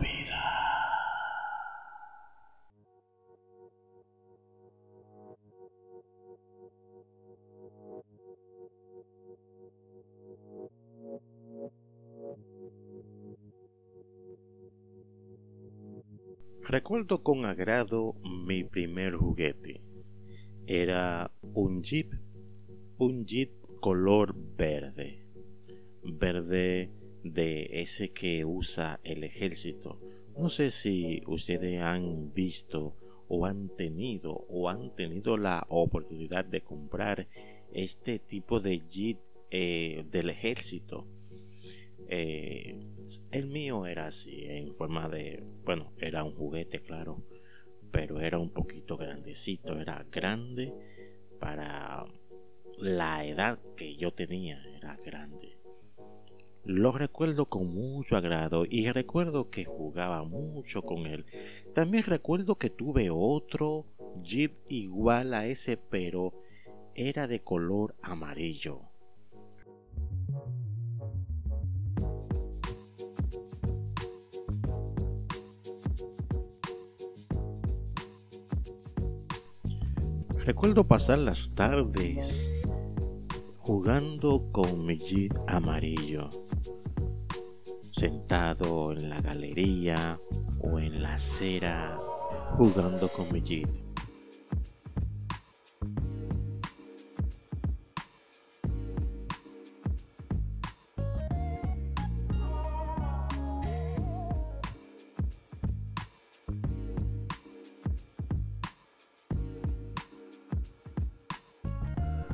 Vida. Recuerdo con agrado mi primer juguete. Era un jeep, un jeep color verde, verde de ese que usa el ejército. No sé si ustedes han visto o han tenido o han tenido la oportunidad de comprar este tipo de jeep eh, del ejército. Eh, el mío era así, en forma de, bueno, era un juguete, claro, pero era un poquito grandecito, era grande para la edad que yo tenía, era grande. Lo recuerdo con mucho agrado y recuerdo que jugaba mucho con él. También recuerdo que tuve otro Jeep igual a ese, pero era de color amarillo. Recuerdo pasar las tardes jugando con mi jeep amarillo, sentado en la galería o en la acera jugando con mi jeep.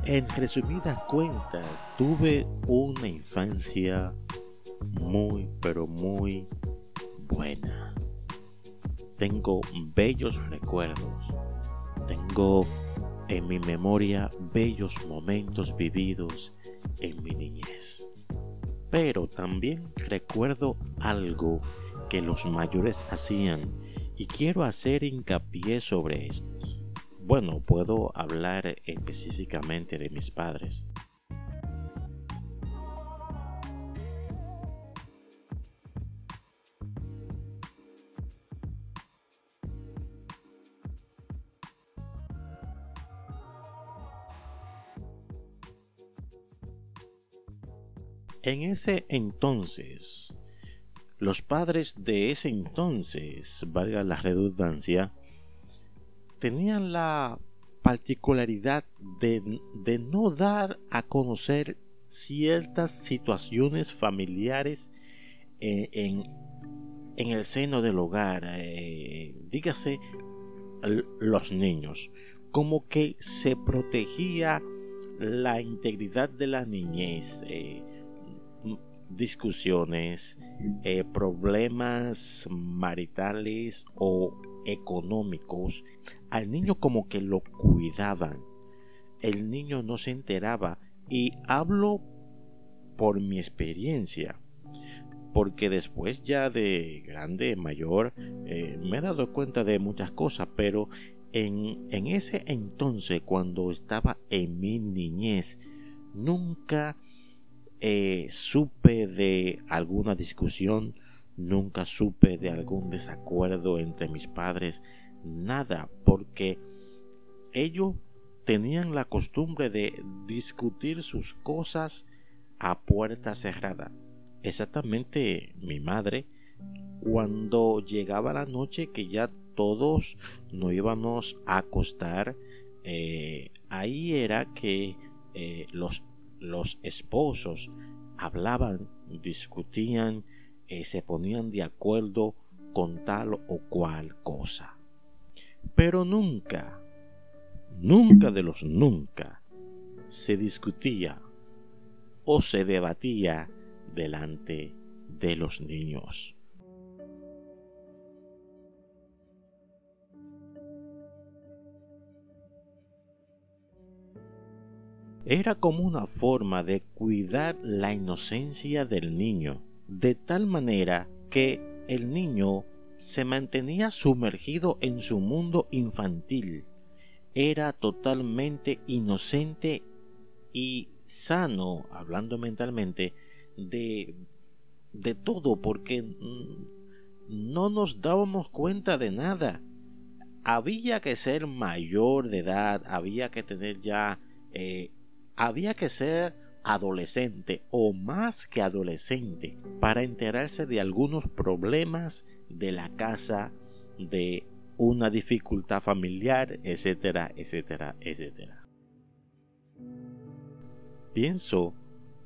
En resumidas cuentas, tuve una infancia muy, pero muy buena. Tengo bellos recuerdos. Tengo en mi memoria bellos momentos vividos en mi niñez. Pero también recuerdo algo que los mayores hacían y quiero hacer hincapié sobre esto. Bueno, puedo hablar específicamente de mis padres. En ese entonces, los padres de ese entonces, valga la redundancia, tenían la particularidad de, no dar a conocer ciertas situaciones familiares eh, en, el seno del hogar, eh, dígase los niños, como que se protegía la integridad de la niñez, eh, discusiones, problemas maritales o económicos, al niño como que lo cuidaban. El niño no se enteraba y hablo por mi experiencia, porque después ya de grande, mayor, eh, me he dado cuenta de muchas cosas, pero en, en ese entonces, cuando estaba en mi niñez, nunca eh, supe de alguna discusión, Nunca supe de algún desacuerdo entre mis padres, nada, porque ellos tenían la costumbre de discutir sus cosas a puerta cerrada. Exactamente mi madre, cuando llegaba la noche que ya todos nos íbamos a acostar, eh, ahí era que eh, los, los esposos hablaban, discutían, eh, se ponían de acuerdo con tal o cual cosa. Pero nunca, nunca de los nunca, se discutía o se debatía delante de los niños. Era como una forma de cuidar la inocencia del niño de tal manera que el niño se mantenía sumergido en su mundo infantil. Era totalmente inocente y sano, hablando mentalmente, de de todo porque no nos dábamos cuenta de nada. Había que ser mayor de edad, había que tener ya, eh, había que ser adolescente o más que adolescente para enterarse de algunos problemas de la casa, de una dificultad familiar, etcétera, etcétera, etcétera. Pienso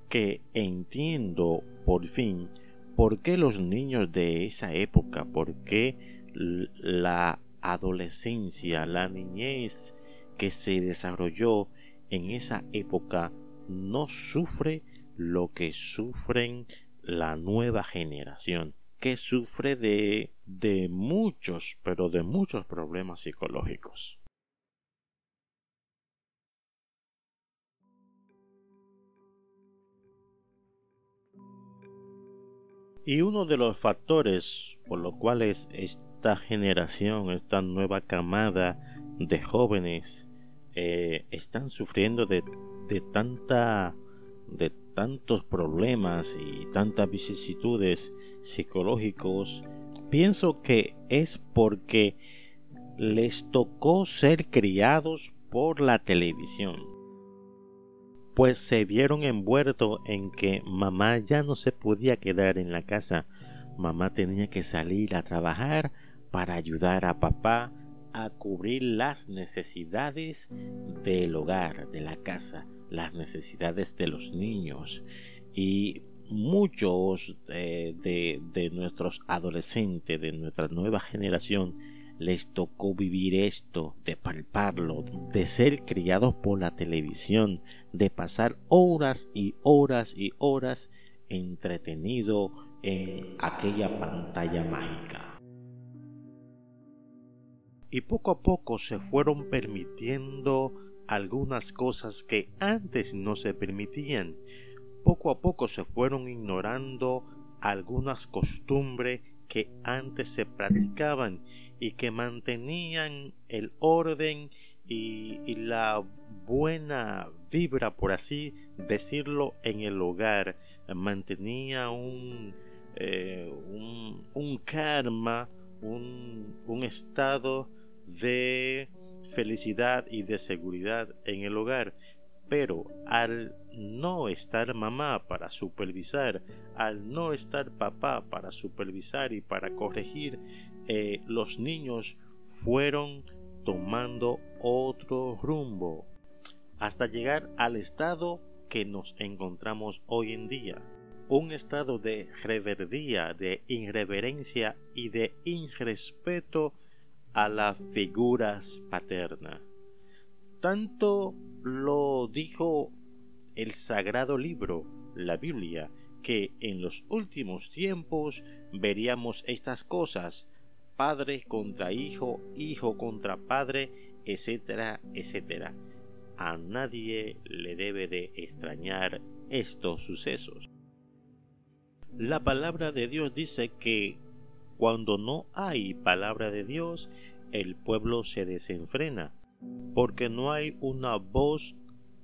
que entiendo por fin por qué los niños de esa época, por qué la adolescencia, la niñez que se desarrolló en esa época no sufre lo que sufren la nueva generación, que sufre de, de muchos, pero de muchos problemas psicológicos. Y uno de los factores por los cuales esta generación, esta nueva camada de jóvenes eh, están sufriendo de, de, de tantos problemas y tantas vicisitudes psicológicos pienso que es porque les tocó ser criados por la televisión. Pues se vieron envueltos en que mamá ya no se podía quedar en la casa. Mamá tenía que salir a trabajar para ayudar a papá a cubrir las necesidades del hogar, de la casa, las necesidades de los niños. Y muchos eh, de, de nuestros adolescentes, de nuestra nueva generación, les tocó vivir esto, de palparlo, de ser criados por la televisión, de pasar horas y horas y horas entretenido en aquella pantalla mágica y poco a poco se fueron permitiendo algunas cosas que antes no se permitían. Poco a poco se fueron ignorando algunas costumbres que antes se practicaban y que mantenían el orden y, la buena vibra, por así decirlo, en el hogar. Mantenía un, eh, un, karma, un, un estado de felicidad y de seguridad en el hogar. Pero al no estar mamá para supervisar, al no estar papá para supervisar y para corregir, eh, los niños fueron tomando otro rumbo hasta llegar al estado que nos encontramos hoy en día. Un estado de reverdía, de irreverencia y de irrespeto a las figuras paternas. Tanto lo dijo el sagrado libro, la Biblia, que en los últimos tiempos veríamos estas cosas, padre contra hijo, hijo contra padre, etcétera, etcétera. A nadie le debe de extrañar estos sucesos. La palabra de Dios dice que cuando no hay palabra de Dios, el pueblo se desenfrena, porque no hay una voz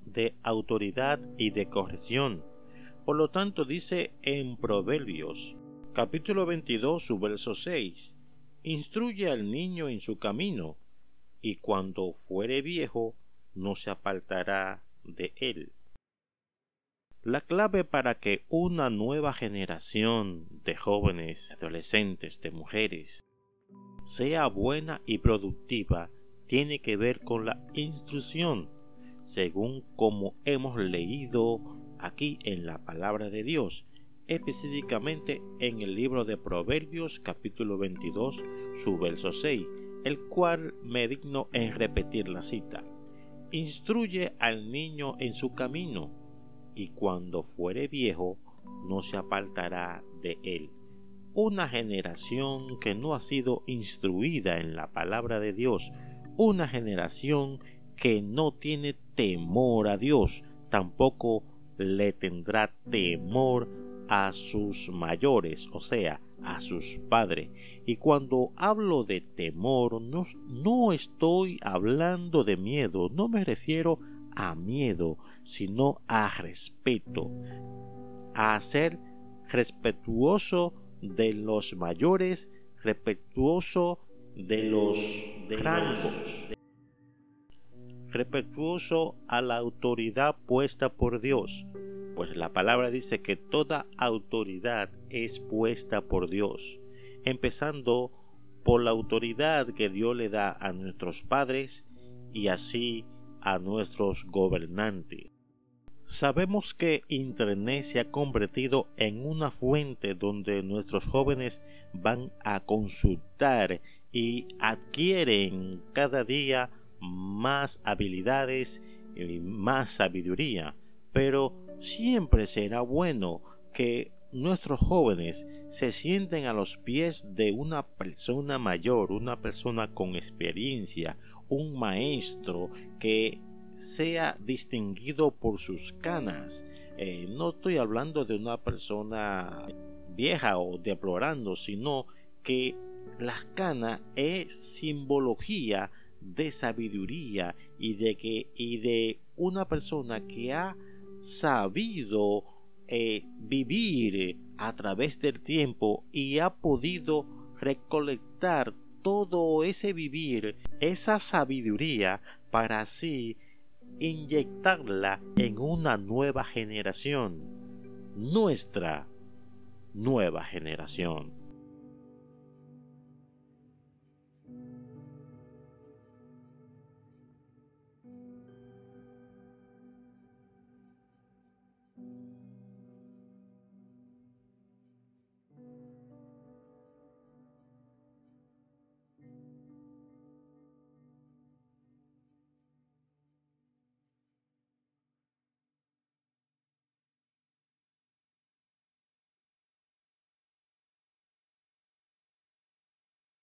de autoridad y de corrección. Por lo tanto dice en Proverbios, capítulo 22, su verso 6, Instruye al niño en su camino, y cuando fuere viejo, no se apartará de él. La clave para que una nueva generación de jóvenes, adolescentes, de mujeres, sea buena y productiva tiene que ver con la instrucción, según como hemos leído aquí en la palabra de Dios, específicamente en el libro de Proverbios capítulo 22, su verso 6, el cual me digno en repetir la cita. Instruye al niño en su camino, y cuando fuere viejo no se apartará de él. Una generación que no ha sido instruida en la palabra de Dios, una generación que no tiene temor a Dios, tampoco le tendrá temor a sus mayores, o sea, a sus padres. Y cuando hablo de temor, no, no estoy hablando de miedo, no me refiero a miedo, sino a respeto, a ser respetuoso de los mayores, respetuoso de los rangos, respetuoso a la autoridad puesta por Dios, pues la palabra dice que toda autoridad es puesta por Dios, empezando por la autoridad que Dios le da a nuestros padres y así a nuestros gobernantes. Sabemos que Internet se ha convertido en una fuente donde nuestros jóvenes van a consultar y adquieren cada día más habilidades y más sabiduría. Pero siempre será bueno que nuestros jóvenes se sienten a los pies de una persona mayor, una persona con experiencia, un maestro que sea distinguido por sus canas. Eh, no estoy hablando de una persona vieja o deplorando, sino que las canas es simbología de sabiduría y de que y de una persona que ha sabido eh, vivir a través del tiempo y ha podido recolectar todo ese vivir, esa sabiduría para así inyectarla en una nueva generación, nuestra nueva generación.